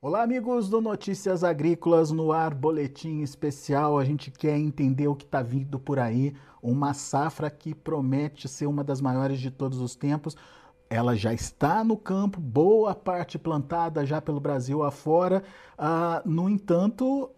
Olá, amigos do Notícias Agrícolas no ar, boletim especial. A gente quer entender o que está vindo por aí. Uma safra que promete ser uma das maiores de todos os tempos. Ela já está no campo, boa parte plantada já pelo Brasil afora. Ah, no entanto,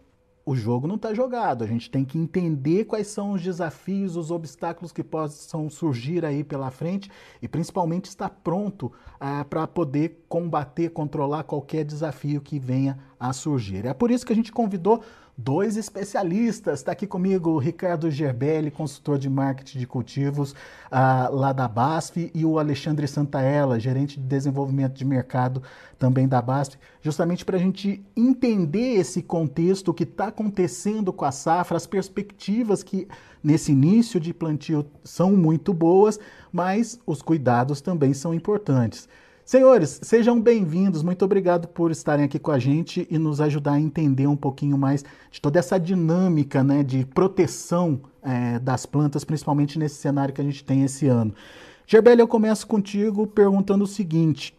o jogo não está jogado. A gente tem que entender quais são os desafios, os obstáculos que possam surgir aí pela frente e principalmente estar pronto ah, para poder combater, controlar qualquer desafio que venha a surgir. É por isso que a gente convidou dois especialistas. Está aqui comigo o Ricardo Gerbelli, consultor de marketing de cultivos uh, lá da BASF, e o Alexandre Santaella, gerente de desenvolvimento de mercado também da BASF, justamente para a gente entender esse contexto, o que está acontecendo com a safra, as perspectivas que nesse início de plantio são muito boas, mas os cuidados também são importantes. Senhores, sejam bem-vindos. Muito obrigado por estarem aqui com a gente e nos ajudar a entender um pouquinho mais de toda essa dinâmica né, de proteção é, das plantas, principalmente nesse cenário que a gente tem esse ano. Gerbelli, eu começo contigo perguntando o seguinte: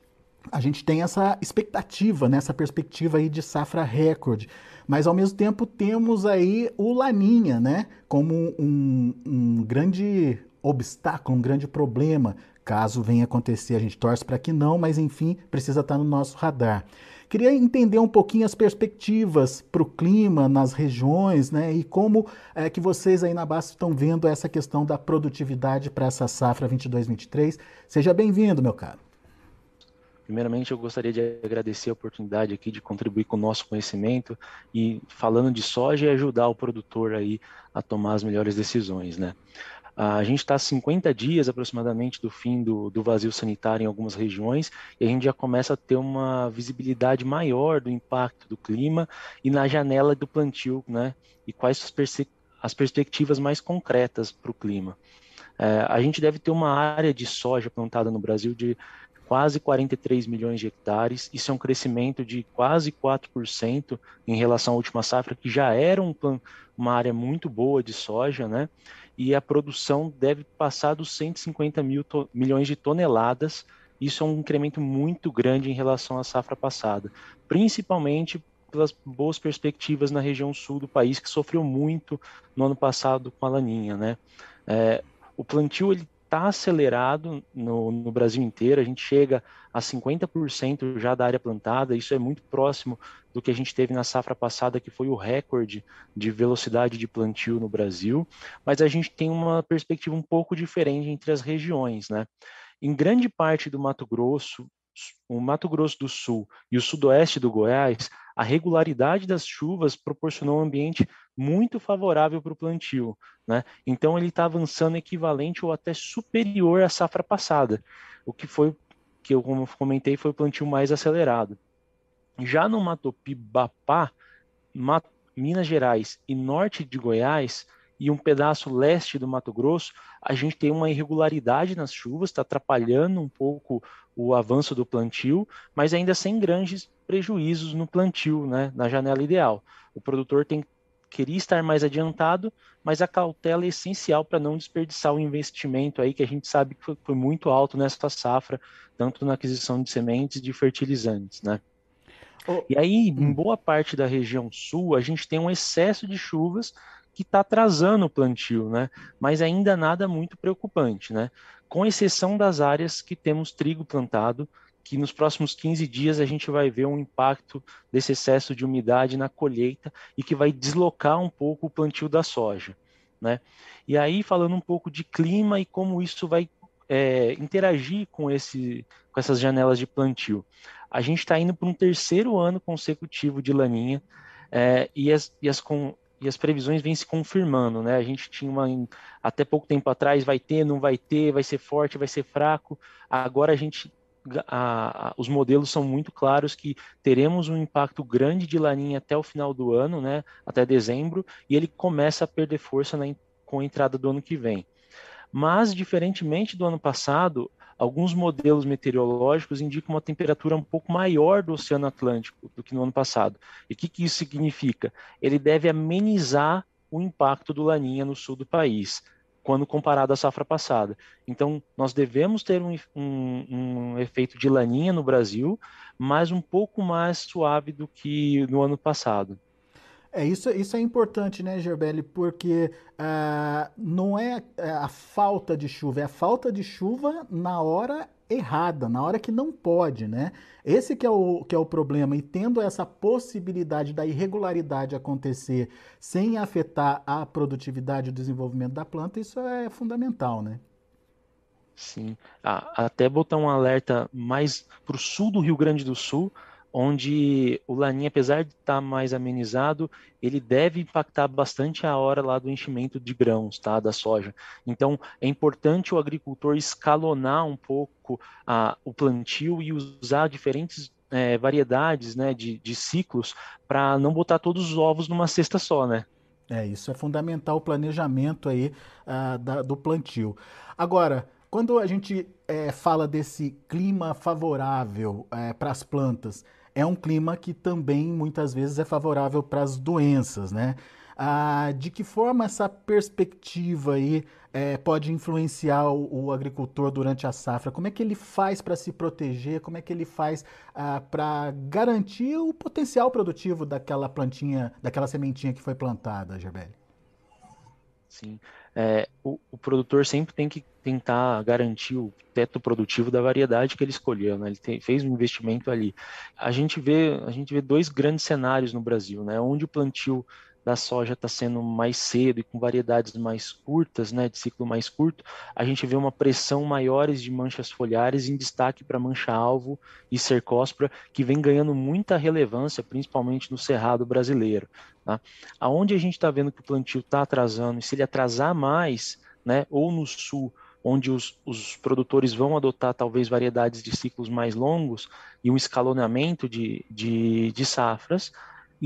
a gente tem essa expectativa, né, essa perspectiva aí de safra recorde, mas ao mesmo tempo temos aí o Laninha, né, como um, um grande obstáculo, um grande problema Caso venha acontecer, a gente torce para que não, mas enfim, precisa estar tá no nosso radar. Queria entender um pouquinho as perspectivas para o clima nas regiões, né? E como é que vocês aí na base estão vendo essa questão da produtividade para essa safra 22-23. Seja bem-vindo, meu caro. Primeiramente, eu gostaria de agradecer a oportunidade aqui de contribuir com o nosso conhecimento e falando de soja e ajudar o produtor aí a tomar as melhores decisões, né? A gente está a 50 dias aproximadamente do fim do, do vazio sanitário em algumas regiões e a gente já começa a ter uma visibilidade maior do impacto do clima e na janela do plantio, né? E quais as, as perspectivas mais concretas para o clima. É, a gente deve ter uma área de soja plantada no Brasil de quase 43 milhões de hectares. Isso é um crescimento de quase 4% em relação à última safra, que já era um, uma área muito boa de soja, né? E a produção deve passar dos 150 mil milhões de toneladas. Isso é um incremento muito grande em relação à safra passada, principalmente pelas boas perspectivas na região sul do país, que sofreu muito no ano passado com a laninha. Né? É, o plantio ele está acelerado no, no, Brasil inteiro, a gente chega a 50% já da área plantada, isso é muito próximo do que a gente teve na safra passada, que foi o recorde de velocidade de plantio no Brasil, mas a gente tem uma perspectiva um pouco diferente entre as regiões, né? Em grande parte do Mato Grosso, o Mato Grosso do Sul e o sudoeste do Goiás, a regularidade das chuvas proporcionou um ambiente muito favorável para o plantio. Né? Então, ele está avançando equivalente ou até superior à safra passada, o que foi, que eu como comentei, foi o plantio mais acelerado. Já no Mato Pibapá, Minas Gerais e norte de Goiás, e um pedaço leste do Mato Grosso, a gente tem uma irregularidade nas chuvas, está atrapalhando um pouco o avanço do plantio, mas ainda sem grandes prejuízos no plantio, né, na janela ideal. O produtor tem queria estar mais adiantado, mas a cautela é essencial para não desperdiçar o investimento aí que a gente sabe que foi, foi muito alto nessa safra, tanto na aquisição de sementes e de fertilizantes, né? E aí, em hum. boa parte da região sul, a gente tem um excesso de chuvas que está atrasando o plantio, né? Mas ainda nada muito preocupante, né? Com exceção das áreas que temos trigo plantado, que nos próximos 15 dias a gente vai ver um impacto desse excesso de umidade na colheita e que vai deslocar um pouco o plantio da soja, né? E aí falando um pouco de clima e como isso vai é, interagir com esse com essas janelas de plantio. A gente está indo para um terceiro ano consecutivo de laninha é, e, as, e, as, com, e as previsões vêm se confirmando, né? A gente tinha uma até pouco tempo atrás vai ter, não vai ter, vai ser forte, vai ser fraco. Agora a gente a, a, os modelos são muito claros que teremos um impacto grande de laninha até o final do ano, né? Até dezembro, e ele começa a perder força na, com a entrada do ano que vem. Mas, diferentemente do ano passado, alguns modelos meteorológicos indicam uma temperatura um pouco maior do Oceano Atlântico do que no ano passado. E o que, que isso significa? Ele deve amenizar o impacto do Laninha no sul do país. quando comparado à safra passada. Então, nós devemos ter um, um, um, efeito de laninha no Brasil, mas um pouco mais suave do que no ano passado. É, isso, isso é importante, né, Gerbelli? Porque uh, não é, é a falta de chuva, é a falta de chuva na hora errada, na hora que não pode, né? Esse que é o, que é o problema. E tendo essa possibilidade da irregularidade acontecer sem afetar a produtividade e o desenvolvimento da planta, isso é fundamental, né? Sim. Ah, até botar um alerta mais para o sul do Rio Grande do Sul, onde o laninha, apesar de estar tá mais amenizado, ele deve impactar bastante a hora lá do enchimento de grãos, tá, da soja. Então, é importante o agricultor escalonar um pouco a, o plantio e usar diferentes é, variedades, né, de, de ciclos para não botar todos os ovos numa cesta só, né? É, isso é fundamental o planejamento aí uh, da, do plantio. Agora, quando a gente é, fala desse clima favorável é, para as plantas, é um clima que também muitas vezes é favorável para as doenças, né? Ah, de que forma essa perspectiva aí é, pode influenciar o, o, agricultor durante a safra? Como é que ele faz para se proteger? Como é que ele faz ah, para garantir o potencial produtivo daquela plantinha, daquela sementinha que foi plantada, Gerbelli? Sim, é, o, o, produtor sempre tem que tentar garantir o teto produtivo da variedade que ele escolheu, né? Ele tem, fez um investimento ali. A gente vê, a gente vê dois grandes cenários no Brasil, né? Onde o plantio da soja está sendo mais cedo e com variedades mais curtas, né, de ciclo mais curto, a gente vê uma pressão maiores de manchas foliares em destaque para mancha-alvo e cercóspora, que vem ganhando muita relevância, principalmente no cerrado brasileiro. Tá? Aonde a gente está vendo que o plantio está atrasando, e se ele atrasar mais, né, ou no sul, onde os, os, produtores vão adotar talvez variedades de ciclos mais longos e um escalonamento de, de, de safras,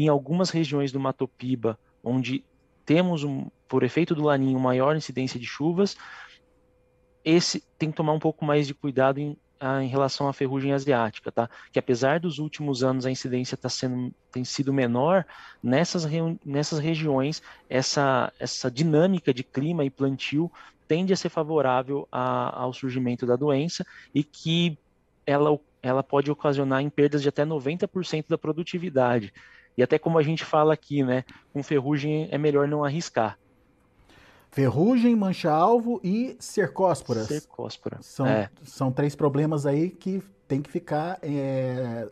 em algumas regiões do Mato Piba, onde temos, um, por efeito do laninho, maior incidência de chuvas, esse tem que tomar um pouco mais de cuidado em, em relação à ferrugem asiática, tá? Que apesar dos últimos anos a incidência tá sendo, tem sido menor, nessas, nessas regiões essa, essa dinâmica de clima e plantio tende a ser favorável a, ao surgimento da doença e que ela, ela pode ocasionar em perdas de até 90% da produtividade. E até como a gente fala aqui, né? Com ferrugem é melhor não arriscar. Ferrugem, mancha-alvo e cercósporas. Cercóspora. São, é. são três problemas aí que tem que ficar é,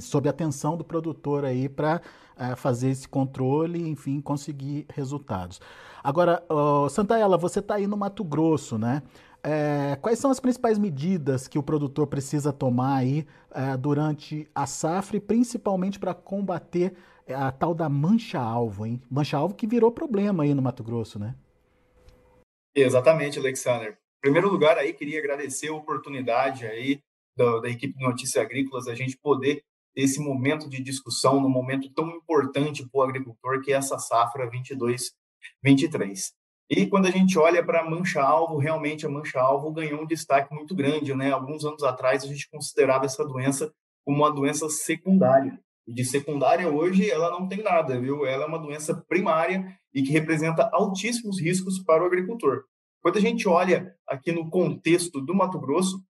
sob atenção do produtor aí para é, fazer esse controle, enfim, conseguir resultados. Agora, oh, Santaella, você está aí no Mato Grosso, né? É, quais são as principais medidas que o produtor precisa tomar aí é, durante a safra principalmente para combater a tal da mancha-alvo, hein? Mancha-alvo que virou problema aí no Mato Grosso, né? Exatamente, Alexander. Em primeiro lugar, aí queria agradecer a oportunidade aí da, da equipe de Notícias Agrícolas a gente poder ter esse momento de discussão num momento tão importante para o agricultor que é essa safra 22-23. E quando a gente olha para a mancha-alvo, realmente a mancha-alvo ganhou um destaque muito grande. Né? Alguns anos atrás, a gente considerava essa doença como uma doença secundária. E de secundária, hoje, ela não tem nada, viu? Ela é uma doença primária e que representa altíssimos riscos para o agricultor. Quando a gente olha aqui no contexto do Mato Grosso,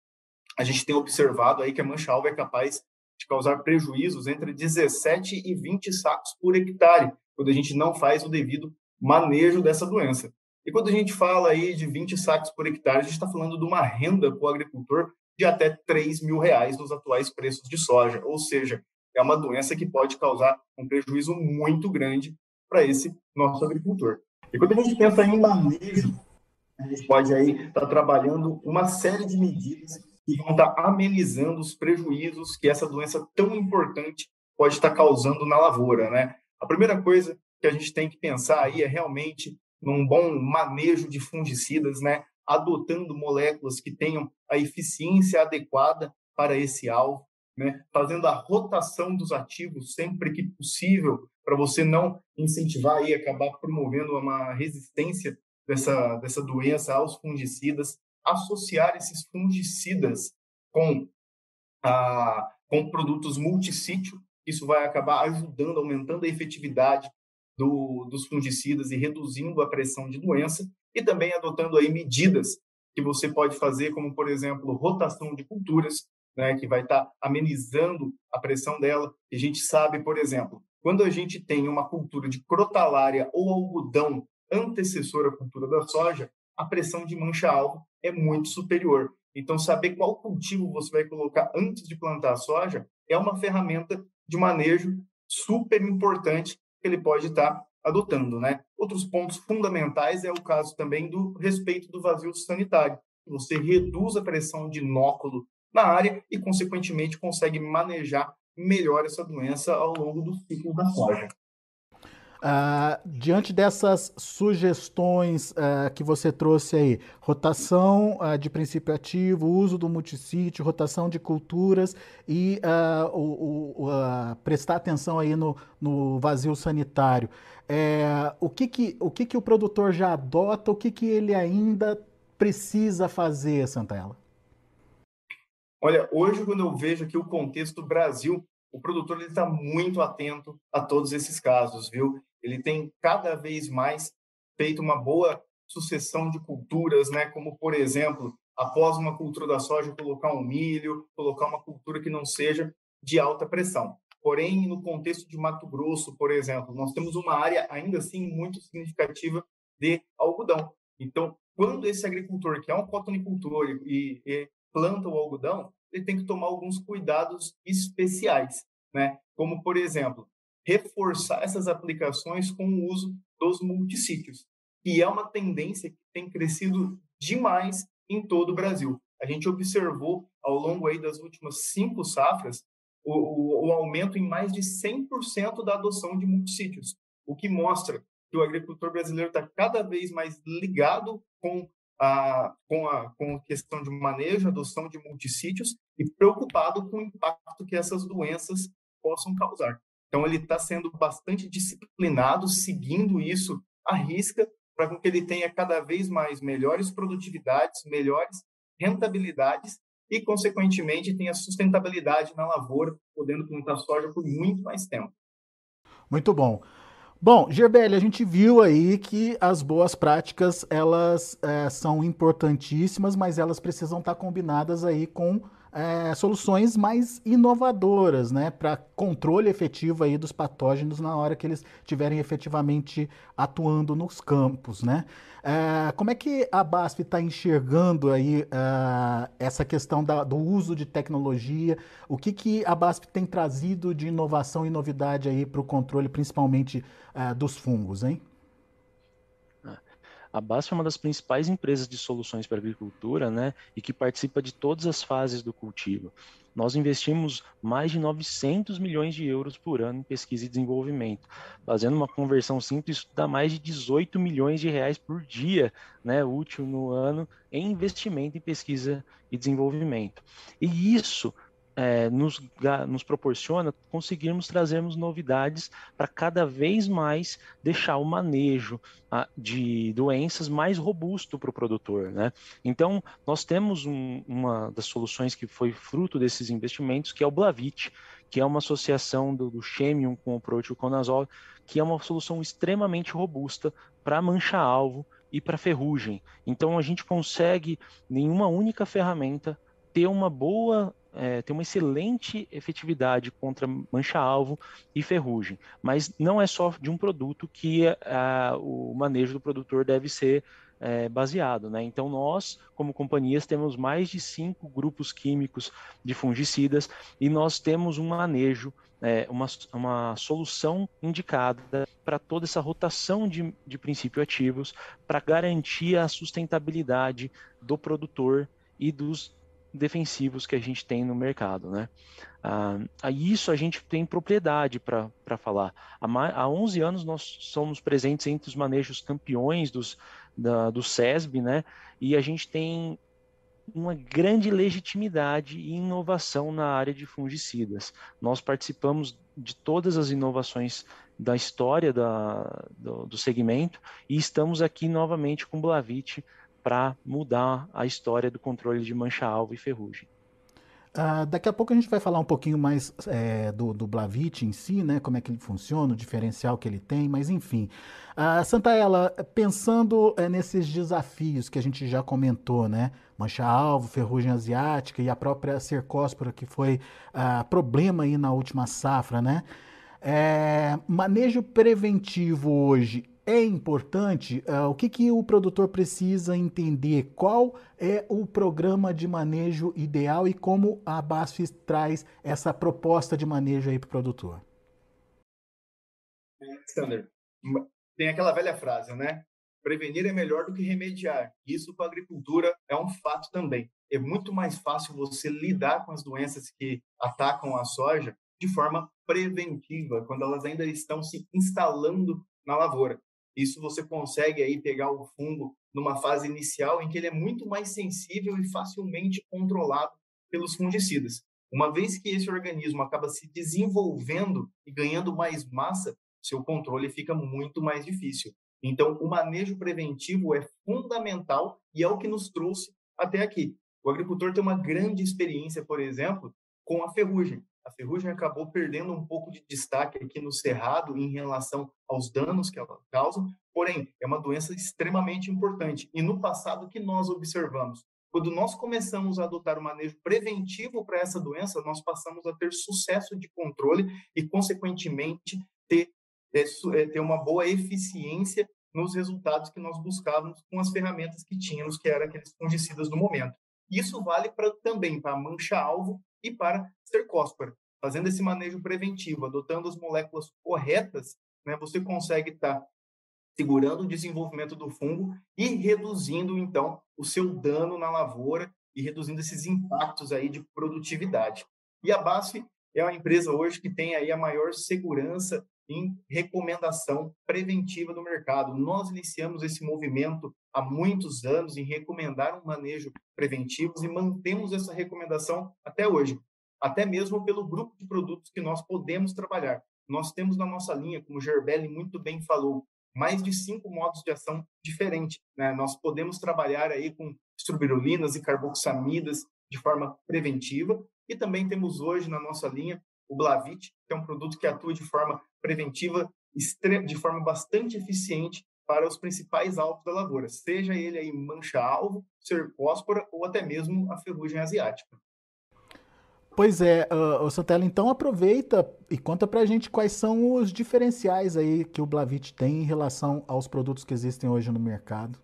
a gente tem observado aí que a mancha-alvo é capaz de causar prejuízos entre 17 e 20 sacos por hectare, quando a gente não faz o devido manejo dessa doença. E quando a gente fala aí de 20 sacos por hectare, a gente está falando de uma renda para o agricultor de até 3 mil reais nos atuais preços de soja. Ou seja, é uma doença que pode causar um prejuízo muito grande para esse nosso agricultor. E quando a gente pensa em manejo, a gente pode aí estar tá trabalhando uma série de medidas que vão estar amenizando os prejuízos que essa doença tão importante pode estar causando na lavoura, né? A primeira coisa que a gente tem que pensar aí é realmente num bom manejo de fungicidas, né? adotando moléculas que tenham a eficiência adequada para esse alvo, né? fazendo a rotação dos ativos sempre que possível, para você não incentivar e acabar promovendo uma resistência dessa, dessa doença aos fungicidas, associar esses fungicidas com, a, com produtos multissítio, isso vai acabar ajudando, aumentando a efetividade do, dos fungicidas e reduzindo a pressão de doença. e também adotando aí medidas que você pode fazer, como por exemplo rotação de culturas, né, que vai estar tá amenizando a pressão dela. E a gente sabe, por exemplo, quando a gente tem uma cultura de crotalária ou algodão antecessora à cultura da soja, a pressão de mancha-alvo é muito superior. Então, saber qual cultivo você vai colocar antes de plantar a soja é uma ferramenta de manejo super importante que ele pode estar adotando, né? Outros pontos fundamentais é o caso também do respeito do vazio sanitário. Você reduz a pressão de inóculo na área e, consequentemente, consegue manejar melhor essa doença ao longo do ciclo da soja. Uh, diante dessas sugestões uh, que você trouxe aí, rotação uh, de princípio ativo, uso do multissítio, rotação de culturas e o, o, prestar atenção aí no, no vazio sanitário, é, o, que, que, o que, que o produtor já adota, o que, que ele ainda precisa fazer, Santella? Olha, hoje quando eu vejo aqui o contexto do Brasil, o produtor está muito atento a todos esses casos, viu? Ele tem cada vez mais feito uma boa sucessão de culturas, né? Como por exemplo, após uma cultura da soja, colocar um milho, colocar uma cultura que não seja de alta pressão. Porém, no contexto de Mato Grosso, por exemplo, nós temos uma área ainda assim muito significativa de algodão. Então, quando esse agricultor que é um cotonicultor e, e planta o algodão, ele tem que tomar alguns cuidados especiais, né? Como por exemplo, reforçar essas aplicações com o uso dos multissítios, que é uma tendência que tem crescido demais em todo o Brasil. A gente observou ao longo aí das últimas cinco safras o, o, o aumento em mais de 100% da adoção de multissítios, o que mostra que o agricultor brasileiro está cada vez mais ligado com a, com, a, com a questão de manejo, adoção de multissítios e preocupado com o impacto que essas doenças possam causar. Então, ele está sendo bastante disciplinado, seguindo isso à risca, para que ele tenha cada vez mais melhores produtividades, melhores rentabilidades e, consequentemente, tenha sustentabilidade na lavoura, podendo plantar soja por muito mais tempo. Muito bom. Bom, Gerbelli, a gente viu aí que as boas práticas elas é, são importantíssimas, mas elas precisam estar combinadas aí com é, soluções mais inovadoras, né, para controle efetivo aí dos patógenos na hora que eles estiverem efetivamente atuando nos campos, né? É, como é que a BASF está enxergando aí é, essa questão da, do uso de tecnologia? O que, que a BASF tem trazido de inovação e novidade para o controle, principalmente é, dos fungos, hein? A BASF é uma das principais empresas de soluções para agricultura, né, e que participa de todas as fases do cultivo. Nós investimos mais de 900 milhões de euros por ano em pesquisa e desenvolvimento. Fazendo uma conversão simples, isso dá mais de 18 milhões de reais por dia, né, útil no ano, em investimento em pesquisa e desenvolvimento. E isso é, nos, nos, proporciona conseguirmos trazermos novidades para cada vez mais deixar o manejo a, de doenças mais robusto para o produtor. Né? Então, nós temos um, uma das soluções que foi fruto desses investimentos, que é o Blavit, que é uma associação do, do Chemium com o proteoconazol, que é uma solução extremamente robusta para mancha-alvo e para ferrugem. Então, a gente consegue, em uma única ferramenta, ter uma boa é, tem uma excelente efetividade contra mancha-alvo e ferrugem, mas não é só de um produto que a, o manejo do produtor deve ser é, baseado. Né? Então, nós, como companhias, temos mais de cinco grupos químicos de fungicidas e nós temos um manejo, é, uma, uma solução indicada para toda essa rotação de, de princípios ativos para garantir a sustentabilidade do produtor e dos defensivos que a gente tem no mercado, né? Ah, isso a gente tem propriedade para falar. Há, há 11 anos nós somos presentes entre os manejos campeões dos, da, do SESB, né? E a gente tem uma grande legitimidade e inovação na área de fungicidas. Nós participamos de todas as inovações da história da, do, do segmento e estamos aqui novamente com o Blavit para mudar a história do controle de mancha-alvo e ferrugem. Uh, daqui a pouco a gente vai falar um pouquinho mais é, do, do Blavit em si, né? Como é que ele funciona, o diferencial que ele tem, mas enfim. Uh, Santaella, pensando é, nesses desafios que a gente já comentou, né? Mancha-alvo, ferrugem asiática e a própria cercóspora, que foi uh, problema aí na última safra, né? É, manejo preventivo hoje é importante? Uh, o que, que o produtor precisa entender? Qual é o programa de manejo ideal e como a BASF traz essa proposta de manejo aí para o produtor? Alexander, tem aquela velha frase, né? Prevenir é melhor do que remediar. Isso para a agricultura é um fato também. É muito mais fácil você lidar com as doenças que atacam a soja de forma preventiva, quando elas ainda estão se instalando na lavoura. Isso você consegue aí pegar o fungo numa fase inicial em que ele é muito mais sensível e facilmente controlado pelos fungicidas. Uma vez que esse organismo acaba se desenvolvendo e ganhando mais massa, seu controle fica muito mais difícil. Então, o manejo preventivo é fundamental e é o que nos trouxe até aqui. O agricultor tem uma grande experiência, por exemplo, com a ferrugem a ferrugem acabou perdendo um pouco de destaque aqui no cerrado em relação aos danos que ela causa, porém, é uma doença extremamente importante. E no passado, o que nós observamos? Quando nós começamos a adotar o um manejo preventivo para essa doença, nós passamos a ter sucesso de controle e, consequentemente, ter, é, é, ter uma boa eficiência nos resultados que nós buscávamos com as ferramentas que tínhamos, que eram aqueles fungicidas do momento. Isso vale pra, também para mancha-alvo e para cercóspora. Fazendo esse manejo preventivo, adotando as moléculas corretas, né, você consegue estar tá segurando o desenvolvimento do fungo e reduzindo, então, o seu dano na lavoura e reduzindo esses impactos aí de produtividade. E a BASF é uma empresa hoje que tem aí a maior segurança em recomendação preventiva do mercado. Nós iniciamos esse movimento há muitos anos em recomendar um manejo preventivo e mantemos essa recomendação até hoje, até mesmo pelo grupo de produtos que nós podemos trabalhar. Nós temos na nossa linha, como o Gerbelli muito bem falou, mais de cinco modos de ação diferentes. Né? Nós podemos trabalhar aí com estrubirulinas e carboxamidas de forma preventiva e também temos hoje na nossa linha o Blavit, que é um produto que atua de forma preventiva, de forma bastante eficiente para os principais alvos da lavoura, seja ele aí mancha-alvo, cercóspora ou até mesmo a ferrugem asiática. Pois é, uh, Santella, então aproveita e conta pra gente quais são os diferenciais aí que o Blavit tem em relação aos produtos que existem hoje no mercado.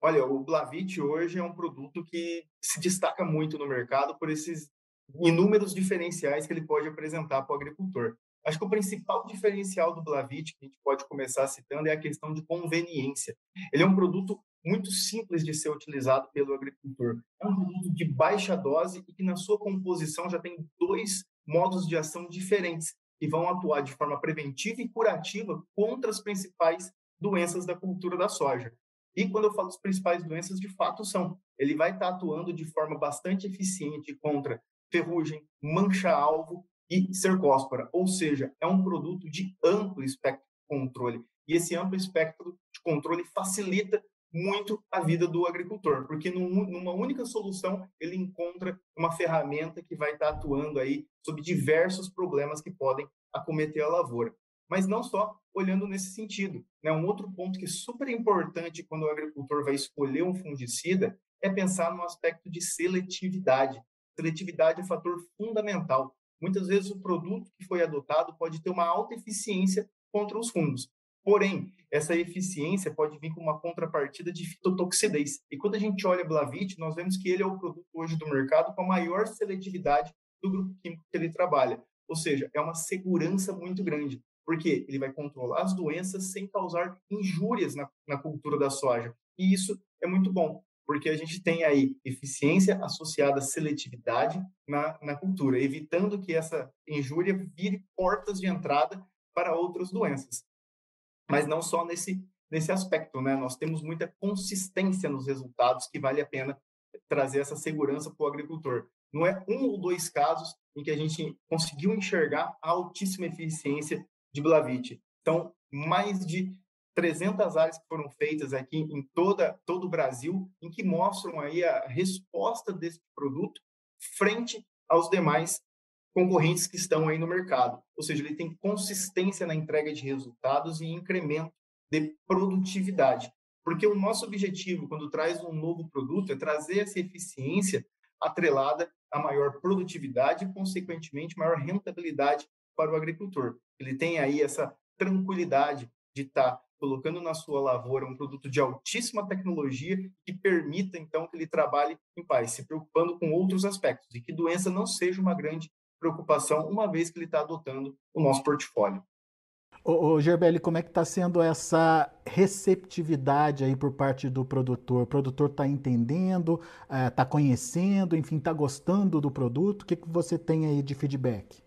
Olha, o Blavit hoje é um produto que se destaca muito no mercado por esses inúmeros diferenciais que ele pode apresentar para o agricultor. Acho que o principal diferencial do Blavit, que a gente pode começar citando, é a questão de conveniência. Ele é um produto muito simples de ser utilizado pelo agricultor. É um produto de baixa dose e que, na sua composição, já tem dois modos de ação diferentes, que vão atuar de forma preventiva e curativa contra as principais doenças da cultura da soja. E quando eu falo das principais doenças, de fato são. Ele vai estar atuando de forma bastante eficiente contra ferrugem, mancha-alvo e cercóspora, ou seja, é um produto de amplo espectro de controle. E esse amplo espectro de controle facilita muito a vida do agricultor, porque numa única solução ele encontra uma ferramenta que vai estar atuando aí sobre diversos problemas que podem acometer a lavoura. Mas não só olhando nesse sentido. Né? Um outro ponto que é super importante quando o agricultor vai escolher um fungicida é pensar no aspecto de seletividade. Seletividade é um fator fundamental. Muitas vezes o produto que foi adotado pode ter uma alta eficiência contra os fungos. Porém, essa eficiência pode vir com uma contrapartida de fitotoxidez. E quando a gente olha Blavit, nós vemos que ele é o produto hoje do mercado com a maior seletividade do grupo químico que ele trabalha. Ou seja, é uma segurança muito grande, porque ele vai controlar as doenças sem causar injúrias na, na cultura da soja. E isso é muito bom porque a gente tem aí eficiência associada à seletividade na, na cultura, evitando que essa injúria vire portas de entrada para outras doenças. Mas não só nesse, nesse aspecto, né? Nós temos muita consistência nos resultados que vale a pena trazer essa segurança para o agricultor. Não é um ou dois casos em que a gente conseguiu enxergar a altíssima eficiência de Blavit. Então, mais de 300 áreas que foram feitas aqui em toda, todo o Brasil, em que mostram aí a resposta desse produto frente aos demais concorrentes que estão aí no mercado. Ou seja, ele tem consistência na entrega de resultados e incremento de produtividade. Porque o nosso objetivo, quando traz um novo produto, é trazer essa eficiência atrelada a maior produtividade e, consequentemente, maior rentabilidade para o agricultor. Ele tem aí essa tranquilidade de estar tá colocando na sua lavoura um produto de altíssima tecnologia que permita, então, que ele trabalhe em paz, se preocupando com outros aspectos e que doença não seja uma grande preocupação, uma vez que ele está adotando o nosso portfólio. Ô, ô Gerbelli, como é que está sendo essa receptividade aí por parte do produtor? O produtor está entendendo, está eh, conhecendo, enfim, está gostando do produto? O que, que você tem aí de feedback?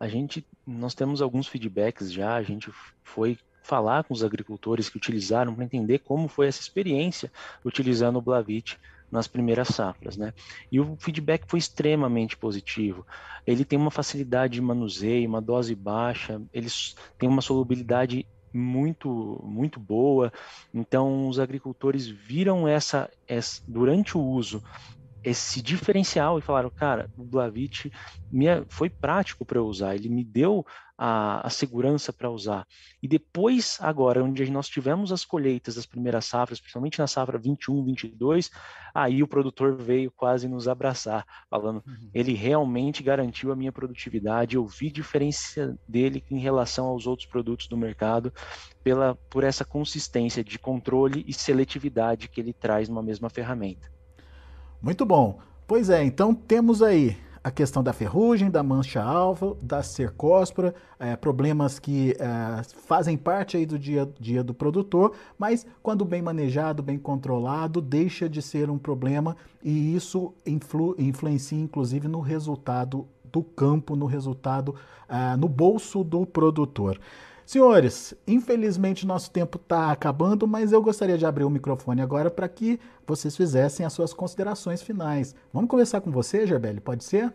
A gente, nós temos alguns feedbacks já, a gente foi falar com os agricultores que utilizaram para entender como foi essa experiência utilizando o Blavit nas primeiras safras, né? E o feedback foi extremamente positivo. Ele tem uma facilidade de manuseio, uma dose baixa, eles têm uma solubilidade muito muito boa. Então os agricultores viram essa, essa durante o uso esse diferencial e falaram, cara, o Blavit foi prático para eu usar, ele me deu a, a segurança para usar. E depois, agora, onde nós tivemos as colheitas das primeiras safras, principalmente na safra 21, 22, aí o produtor veio quase nos abraçar, falando, uhum. ele realmente garantiu a minha produtividade, eu vi diferença dele em relação aos outros produtos do mercado, pela, por essa consistência de controle e seletividade que ele traz numa mesma ferramenta. Muito bom. Pois é, então temos aí a questão da ferrugem, da mancha alva, da cercóspora, é, problemas que é, fazem parte aí do dia a dia do produtor, mas quando bem manejado, bem controlado, deixa de ser um problema e isso influ, influencia inclusive no resultado do campo, no resultado, é, no bolso do produtor. Senhores, infelizmente nosso tempo está acabando, mas eu gostaria de abrir o microfone agora para que vocês fizessem as suas considerações finais. Vamos começar com você, Gerbelli, pode ser?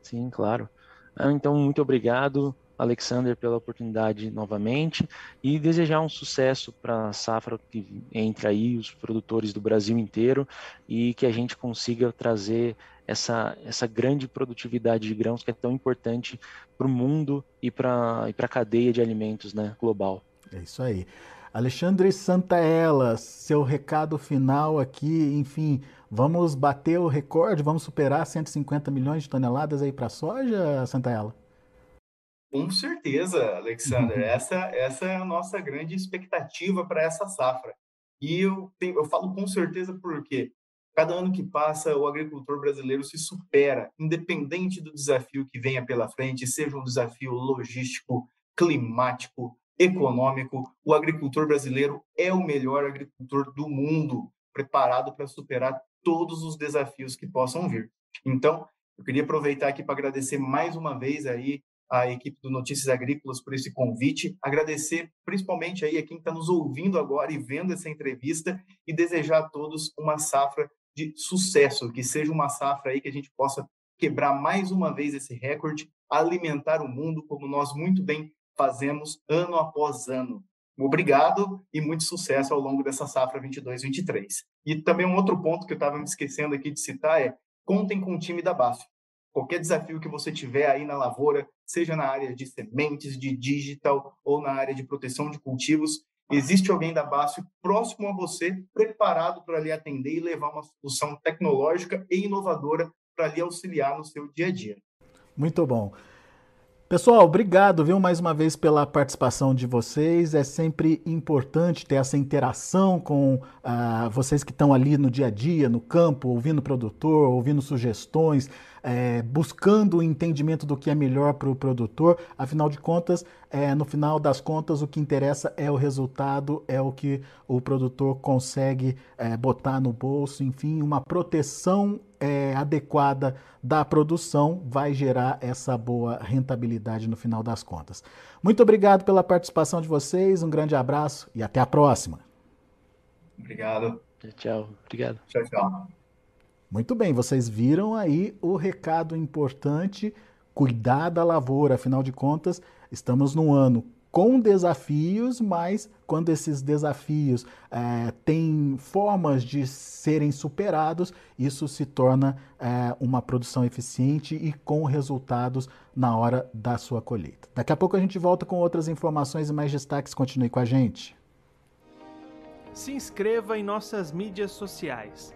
Sim, claro. Ah, então, muito obrigado, Alexander, pela oportunidade novamente e desejar um sucesso para a safra que entra aí, os produtores do Brasil inteiro e que a gente consiga trazer essa, essa grande produtividade de grãos que é tão importante para o mundo e para e a cadeia de alimentos né, global. É isso aí. Alexandre Santaella, seu recado final aqui, enfim, vamos bater o recorde, vamos superar 150 milhões de toneladas aí para a soja, Santaella? Com certeza, Alexander. essa, essa é a nossa grande expectativa para essa safra. E eu, tenho, eu falo com certeza porque Cada ano que passa, o agricultor brasileiro se supera, independente do desafio que venha pela frente, seja um desafio logístico, climático, econômico. O agricultor brasileiro é o melhor agricultor do mundo, preparado para superar todos os desafios que possam vir. Então, eu queria aproveitar aqui para agradecer mais uma vez aí a equipe do Notícias Agrícolas por esse convite, agradecer principalmente aí a quem está nos ouvindo agora e vendo essa entrevista e desejar a todos uma safra de sucesso, que seja uma safra aí que a gente possa quebrar mais uma vez esse recorde, alimentar o mundo como nós muito bem fazemos ano após ano. Obrigado e muito sucesso ao longo dessa safra 22-23. E também um outro ponto que eu estava me esquecendo aqui de citar é contem com o time da BASF. Qualquer desafio que você tiver aí na lavoura, seja na área de sementes, de digital ou na área de proteção de cultivos, Existe alguém da base próximo a você, preparado para lhe atender e levar uma solução tecnológica e inovadora para lhe auxiliar no seu dia a dia. Muito bom. Pessoal, obrigado, viu, mais uma vez pela participação de vocês. É sempre importante ter essa interação com uh, vocês que estão ali no dia a dia, no campo, ouvindo o produtor, ouvindo sugestões, é, buscando o entendimento do que é melhor para o produtor. Afinal de contas, é, no final das contas, o que interessa é o resultado, é o que o produtor consegue é, botar no bolso, enfim, uma proteção é, adequada da produção vai gerar essa boa rentabilidade no final das contas. Muito obrigado pela participação de vocês, um grande abraço e até a próxima. Obrigado. Tchau. Obrigado. Tchau, tchau. Muito bem, vocês viram aí o recado importante, cuidar da lavoura, afinal de contas, estamos num ano com desafios, mas quando esses desafios é, têm formas de serem superados, isso se torna é, uma produção eficiente e com resultados na hora da sua colheita. Daqui a pouco a gente volta com outras informações e mais destaques. Continue com a gente. Se inscreva em nossas mídias sociais.